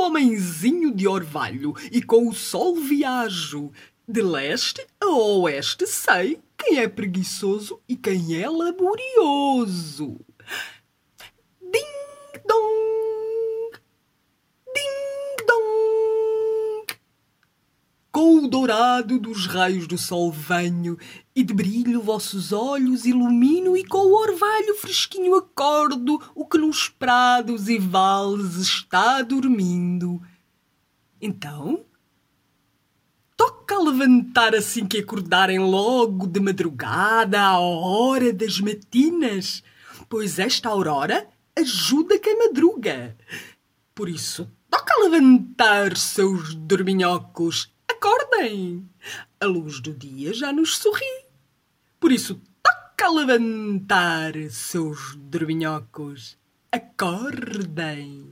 homenzinho de orvalho e com o sol viajo. De leste a oeste sei quem é preguiçoso e quem é laborioso. Ding dong, ding dong. Com o dourado dos raios do sol venho e de brilho vossos olhos ilumino e com o orvalho fresquinho acordo que nos prados e vales está dormindo. Então, toca a levantar assim que acordarem logo de madrugada à hora das matinas, pois esta aurora ajuda quem madruga. Por isso, toca a levantar seus dorminhocos acordem! A luz do dia já nos sorri. Por isso, toca a levantar, seus dorminhocos. Acordem!